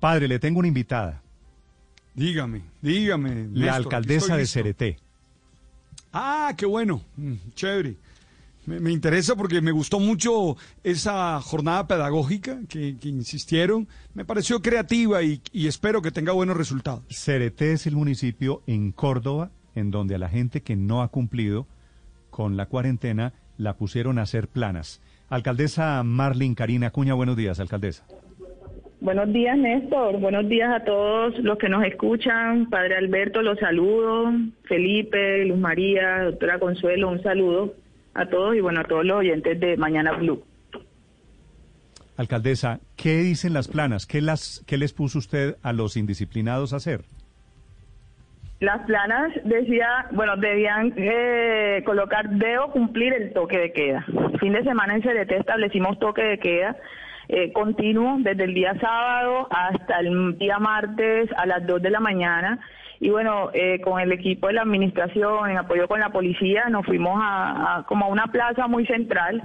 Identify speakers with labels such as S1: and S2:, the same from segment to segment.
S1: Padre, le tengo una invitada.
S2: Dígame, dígame.
S1: La alcaldesa de. Cereté.
S2: Ah, qué bueno. Mm, Chévere. Me, me interesa porque me gustó mucho esa jornada pedagógica que, que insistieron. Me pareció creativa y, y espero que tenga buenos resultados.
S1: Cereté es el municipio en Córdoba en donde a la gente que no ha cumplido con la cuarentena la pusieron a hacer planas. Alcaldesa Marlin Karina Cuña, buenos días, alcaldesa.
S3: Buenos días, Néstor. Buenos días a todos los que nos escuchan. Padre Alberto, los saludo. Felipe, Luz María, doctora Consuelo, un saludo a todos y bueno, a todos los oyentes de Mañana Blue.
S1: Alcaldesa, ¿qué dicen las planas? ¿Qué, las, ¿Qué les puso usted a los indisciplinados a hacer?
S3: Las planas decía, bueno, debían eh, colocar, debo cumplir el toque de queda. Fin de semana en CDT establecimos toque de queda eh, continuo desde el día sábado hasta el día martes a las 2 de la mañana. Y bueno, eh, con el equipo de la administración, en apoyo con la policía, nos fuimos a, a como a una plaza muy central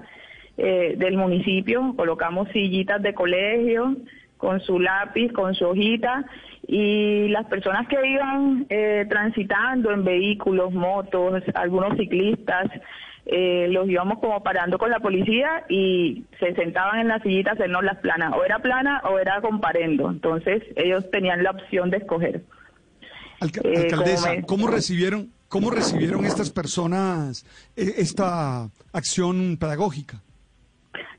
S3: eh, del municipio, colocamos sillitas de colegio con su lápiz, con su hojita, y las personas que iban eh, transitando en vehículos, motos, algunos ciclistas, eh, los íbamos como parando con la policía y se sentaban en la sillita a hacernos las planas, o era plana o era comparendo, entonces ellos tenían la opción de escoger.
S2: Alca-
S3: Eh,
S2: alcaldesa,
S3: me-
S2: ¿cómo recibieron, cómo recibieron estas personas eh, esta acción pedagógica?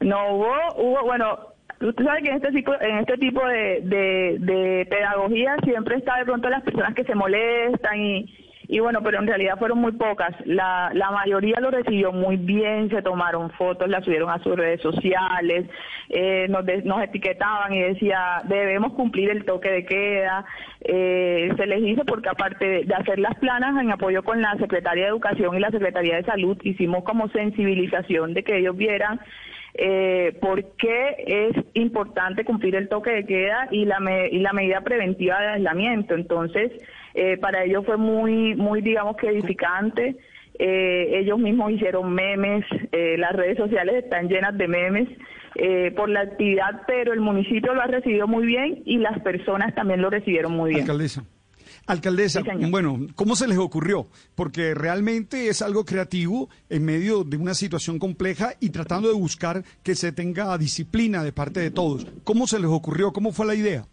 S3: No hubo, hubo, bueno, usted sabe que en este tipo, en este tipo de, de, de pedagogía siempre está de pronto las personas que se molestan y, y bueno, pero en realidad fueron muy pocas. La, la mayoría lo recibió muy bien, se tomaron fotos, las subieron a sus redes sociales, eh, nos, de- nos etiquetaban y decía, debemos cumplir el toque de queda. Eh, se les hizo porque aparte de, de hacer las planas en apoyo con la Secretaría de Educación y la Secretaría de Salud, hicimos como sensibilización de que ellos vieran eh, por qué es importante cumplir el toque de queda y la, me- y la medida preventiva de aislamiento. Entonces, eh, para ellos fue muy, muy, digamos que edificante. Eh, ellos mismos hicieron memes, eh, las redes sociales están llenas de memes eh, por la actividad, pero el municipio lo ha recibido muy bien y las personas también lo recibieron muy bien.
S2: Alcaldesa,
S3: Sí,
S2: bueno, ¿cómo se les ocurrió? Porque realmente es algo creativo en medio de una situación compleja y tratando de buscar que se tenga disciplina de parte de todos. ¿Cómo se les ocurrió? ¿Cómo fue la idea?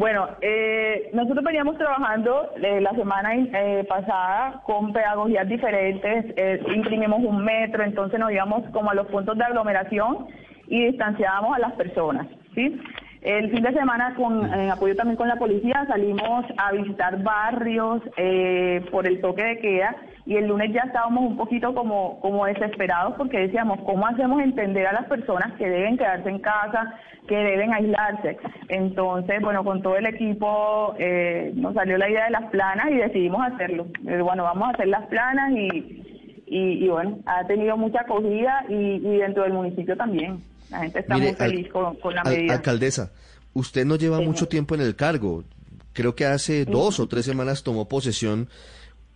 S3: Bueno, eh, nosotros veníamos trabajando eh, la semana eh, pasada con pedagogías diferentes, eh, imprimimos un metro, entonces nos íbamos como a los puntos de aglomeración y distanciábamos a las personas, ¿sí? El fin de semana, con en apoyo también con la policía, salimos a visitar barrios eh, por el toque de queda y el lunes ya estábamos un poquito como, como desesperados porque decíamos, ¿cómo hacemos entender a las personas que deben quedarse en casa, que deben aislarse? Entonces, bueno, con todo el equipo eh, nos salió la idea de las planas y decidimos hacerlo. Eh, bueno, vamos a hacer las planas y, y, y bueno, ha tenido mucha acogida y, y dentro del municipio también. La gente está
S4: Mire,
S3: muy feliz
S4: al-
S3: con, con la
S4: al-
S3: medida.
S4: alcaldesa, usted no lleva mucho tiempo en el cargo. Creo que hace dos o tres semanas tomó posesión.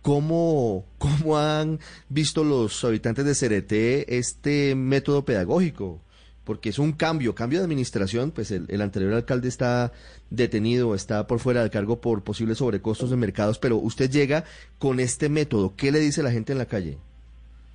S4: ¿Cómo, ¿Cómo han visto los habitantes de Cereté este método pedagógico? Porque es un cambio, cambio de administración, pues el, el anterior alcalde está detenido, está por fuera del cargo por posibles sobrecostos de mercados, pero usted llega con este método. ¿Qué le dice la gente en la calle?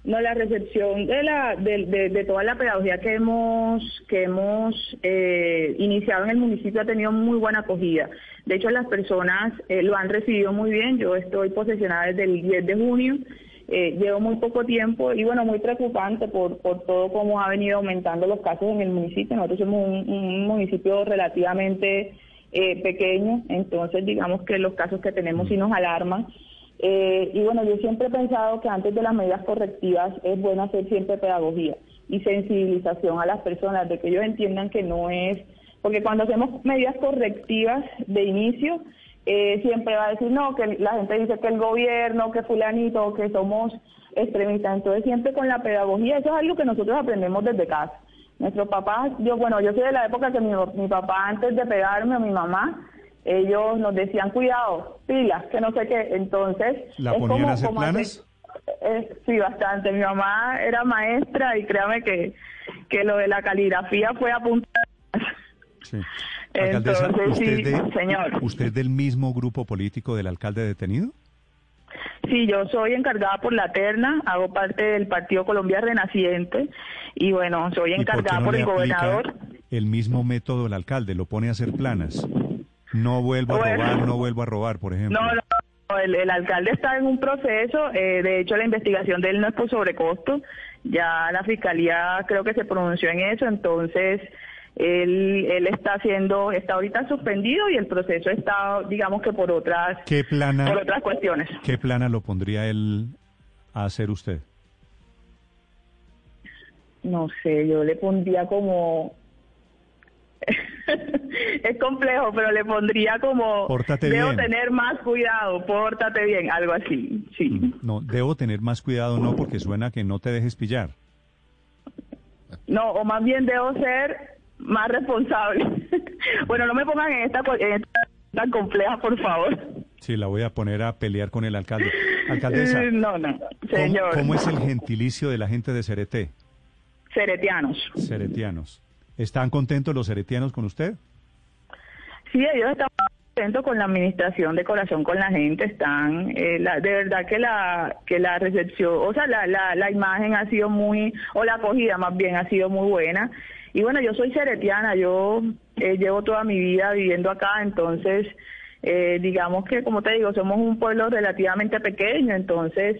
S3: No, la recepción de, la, de, de- de toda la pedagogía que hemos, que hemos eh, iniciado en el municipio ha tenido muy buena acogida. De hecho, las personas eh, lo han recibido muy bien. Yo estoy posesionada desde el 10 de junio. Eh, llevo muy poco tiempo y bueno, muy preocupante por, por todo cómo ha venido aumentando los casos en el municipio. Nosotros somos un, un municipio relativamente eh, pequeño, entonces digamos que los casos que tenemos sí nos alarman. Eh, y bueno, yo siempre he pensado que antes de las medidas correctivas es bueno hacer siempre pedagogía. y sensibilización a las personas, de que ellos entiendan que no es, porque cuando hacemos medidas correctivas de inicio, eh, siempre va a decir, no, que la gente dice que el gobierno, que fulanito, que somos extremistas. Entonces siempre con la pedagogía, eso es algo que nosotros aprendemos desde casa. Nuestros papás, yo bueno, yo soy de la época que mi, mi papá antes de pegarme o mi mamá, ellos nos decían cuidado, pilas, que no sé qué. Entonces,
S1: ¿La ponían a hacer planes?
S3: Eh, sí, bastante. Mi mamá era maestra y créame que, que lo de la caligrafía fue apuntar.
S1: Sí. Alcaldesa,
S3: Entonces,
S1: ¿usted,
S3: sí,
S1: de-
S3: señor.
S1: ¿usted es del mismo grupo político del alcalde detenido?
S3: Sí, yo soy encargada por la terna, hago parte del Partido Colombia Renaciente y bueno, soy
S1: ¿Y por qué
S3: encargada
S1: no
S3: por el gobernador.
S1: el mismo método del alcalde? Lo pone a hacer planas. No vuelvo a robar, no vuelvo a robar, por ejemplo.
S3: No, no, no, el, el alcalde está en un proceso, eh, de hecho la investigación de él no es por sobrecosto, ya la fiscalía creo que se pronunció en eso, entonces él, él está haciendo, está ahorita suspendido y el proceso está, digamos que por otras,
S1: ¿Qué plana,
S3: por otras cuestiones.
S1: ¿Qué plana lo pondría él a hacer usted?
S3: No sé, yo le pondría como... es complejo, pero le pondría como...
S1: Pórtate
S3: Debo
S1: bien.
S3: tener más cuidado, pórtate bien, algo así, sí.
S1: No, debo tener más cuidado, no, porque suena que no te dejes pillar.
S3: No, o más bien debo ser más responsable. bueno, no me pongan en esta, co- en esta tan compleja, por favor.
S1: Sí, la voy a poner a pelear con el alcalde. Alcaldesa,
S3: No, no,
S1: ¿cómo,
S3: señor.
S1: cómo es el gentilicio de la gente de Cereté?
S3: Ceretianos.
S1: Ceretianos. ¿Están contentos los ceretianos con usted?
S3: Sí, ellos están contentos con la administración de corazón con la gente, están, eh, la- de verdad que la que la recepción, o sea, la, la, la imagen ha sido muy, o la acogida más bien ha sido muy buena. Y bueno, yo soy ceretiana, yo eh, llevo toda mi vida viviendo acá, entonces, eh, digamos que, como te digo, somos un pueblo relativamente pequeño, entonces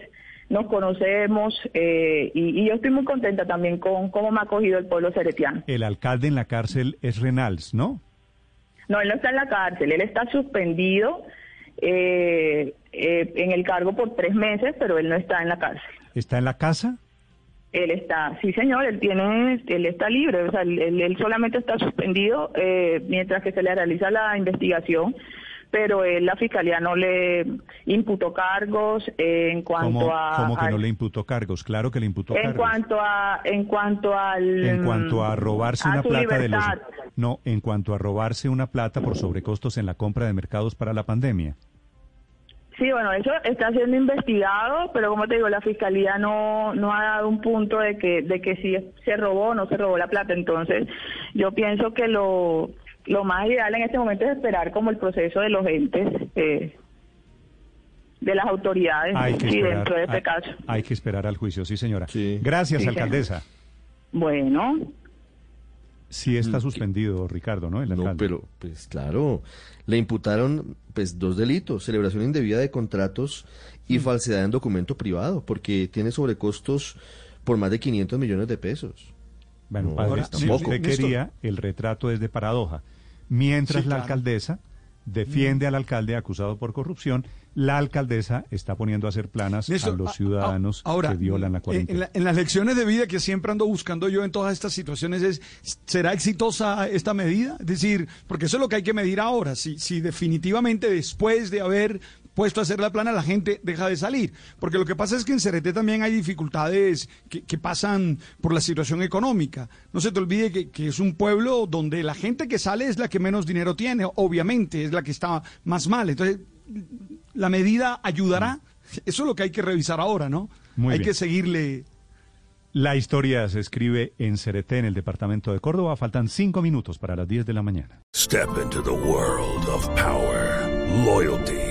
S3: nos conocemos eh, y, y yo estoy muy contenta también con cómo me ha acogido el pueblo ceretiano.
S1: El alcalde en la cárcel es Renals, ¿no?
S3: No, él no está en la cárcel, él está suspendido eh, eh, en el cargo por tres meses, pero él no está en la cárcel.
S1: ¿Está en la casa?
S3: Él está, sí señor, él tiene, él está libre, o sea, él, él solamente está suspendido eh, mientras que se le realiza la investigación, pero él, la fiscalía no le imputó cargos en cuanto
S1: ¿Cómo,
S3: a,
S1: cómo que no le imputó cargos? Claro que le imputó
S3: en
S1: cargos.
S3: cuanto a, en cuanto al,
S1: En cuanto a robarse
S3: a
S1: una plata de los...
S3: libertad.
S1: No, en cuanto a robarse una plata por sobrecostos en la compra de mercados para la pandemia.
S3: Sí, bueno, eso está siendo investigado, pero como te digo, la fiscalía no, no ha dado un punto de que, de que si se robó o no se robó la plata. Entonces, yo pienso que lo, lo más ideal en este momento es esperar como el proceso de los entes, eh, de las autoridades,
S1: Hay que
S3: sí,
S1: esperar,
S3: dentro de este
S1: hay-
S3: caso.
S1: hay que esperar al juicio, sí señora.
S4: Sí.
S1: Gracias,
S3: Sí,
S1: alcaldesa.
S3: Bueno,
S1: Sí está suspendido, Ricardo, ¿no? El
S4: No,
S1: alcalde.
S4: pero, pues claro, le imputaron pues dos delitos, celebración indebida de contratos y
S1: Mm.
S4: falsedad en documento privado, porque tiene sobrecostos por más de 500 millones de pesos.
S1: Bueno,
S4: No,
S1: padre,
S4: tampoco.
S1: usted quería, el retrato es de paradoja. Mientras
S2: Sí,
S1: la
S2: claro.
S1: alcaldesa defiende al alcalde acusado por corrupción, la alcaldesa está poniendo a hacer planas
S2: Néstor, a
S1: los
S2: a-
S1: ciudadanos
S2: ahora,
S1: que violan la
S2: en-
S1: cuarentena.
S2: En, la- en las lecciones de vida que siempre ando buscando yo en todas estas situaciones es, ¿será exitosa esta medida? Es decir, porque eso es lo que hay que medir ahora, si, si definitivamente después de haber puesto a hacer la plana la gente deja de salir. Porque lo que pasa es que en Cereté también hay dificultades que, que pasan por la situación económica. No se te olvide que, que es un pueblo donde la gente que sale es la que menos dinero tiene, obviamente, es la que está más mal. Entonces, la medida ayudará. Eso es lo que hay que revisar ahora, ¿no?
S1: Muy
S2: hay
S1: bien.
S2: que seguirle.
S1: La historia se escribe en Cereté, en el departamento de Córdoba. Faltan cinco minutos para las 10 de la mañana.
S5: Step into the world of power, loyalty,